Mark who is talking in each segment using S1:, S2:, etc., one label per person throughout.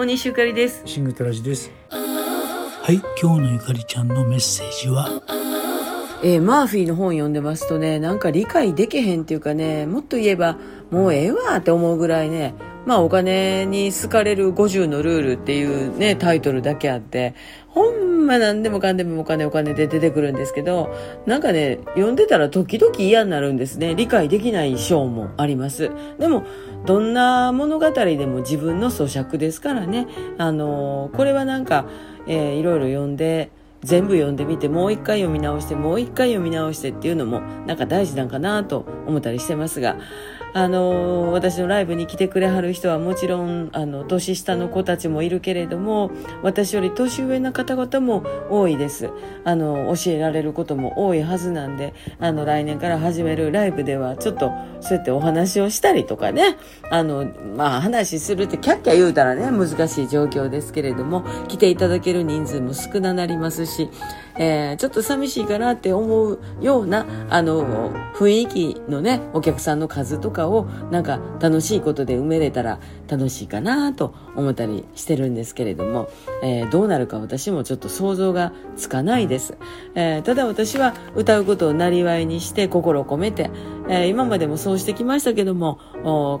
S1: 大西ゆかりです。
S2: シングトラジです。はい今日のゆかりちゃんのメッセージは？
S1: えー、マーフィーの本読んでますとねなんか理解できへんっていうかねもっと言えばもうええわって思うぐらいねまあお金に好かれる50のルールっていうねタイトルだけあってほんま何でもかんでもお金お金で出てくるんですけどなんかね読んでたら時々嫌になるんですね。理解できない章もあります。でもどんな物語でも自分の咀嚼ですからね。あのこれはなんか、えー、いろいろ読んで全部読んでみてもう一回読み直してもう一回読み直してっていうのもなんか大事なんかなと思ったりしてますがあの私のライブに来てくれはる人はもちろんあの年下の子たちもいるけれども私より年上の方々も多いです。あの教えられることも多いはずなんであの来年から始めるライブではちょっとそうやってお話をしたりとかねあのまあ話するってキャッキャ言うたらね難しい状況ですけれども来ていただける人数も少ななりますしえー、ちょっと寂しいかなって思うようなあの雰囲気のねお客さんの数とかをなんか楽しいことで埋めれたら楽しいかなと思ったりしてるんですけれども、えー、どうなるか私もちょっと想像がつかないです、えー、ただ私は歌うことをなりわいにして心を込めて、え今までもそうしてきましたけども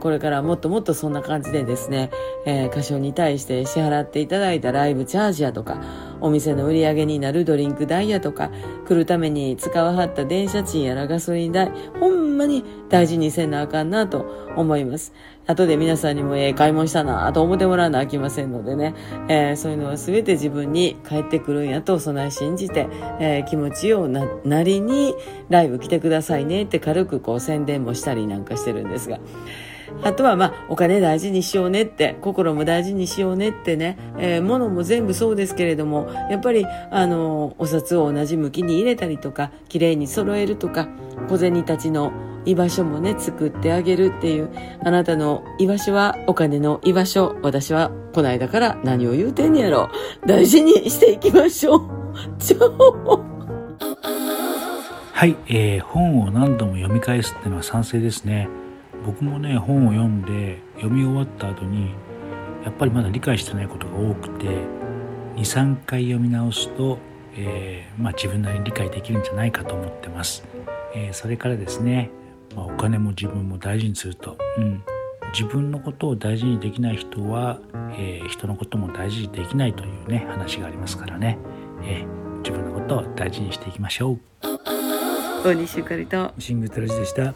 S1: これからもっともっとそんな感じでですね、え歌唱に対して支払っていただいたライブチャージやとかお店の売り上げになるドリンク代やとか来るために使わはった電車賃やらガソリン代ほんまに大事にせなあかんなと思います。後で皆さんにもええ買い物したなと思ってもらわなあきませんのでね、えー、そういうのは全て自分に返ってくるんやと備え信じて、えー、気持ちようななりにライブ来てくださいねって軽くこう宣伝もしたりなんかしてるんですが。あとはまあお金大事にしようねって心も大事にしようねってね、えー、物も全部そうですけれどもやっぱりあのお札を同じ向きに入れたりとか綺麗に揃えるとか小銭たちの居場所もね作ってあげるっていうあなたの居場所はお金の居場所私はこないだから何を言うてんねやろ。大事にしていきましょう。ちょ
S2: はい、えー、本を何度も読み返すっていうのは賛成ですね。僕もね本を読んで読み終わった後にやっぱりまだ理解してないことが多くて23回読み直すと、えー、まあ、自分なりに理解できるんじゃないかと思ってます、えー、それからですね、まあ、お金も自分も大事にすると、うん、自分のことを大事にできない人は、えー、人のことも大事にできないというね話がありますからね、え自分のことを大事にしていきましょう。
S1: 大西ゆかりと。
S2: シングトラジでした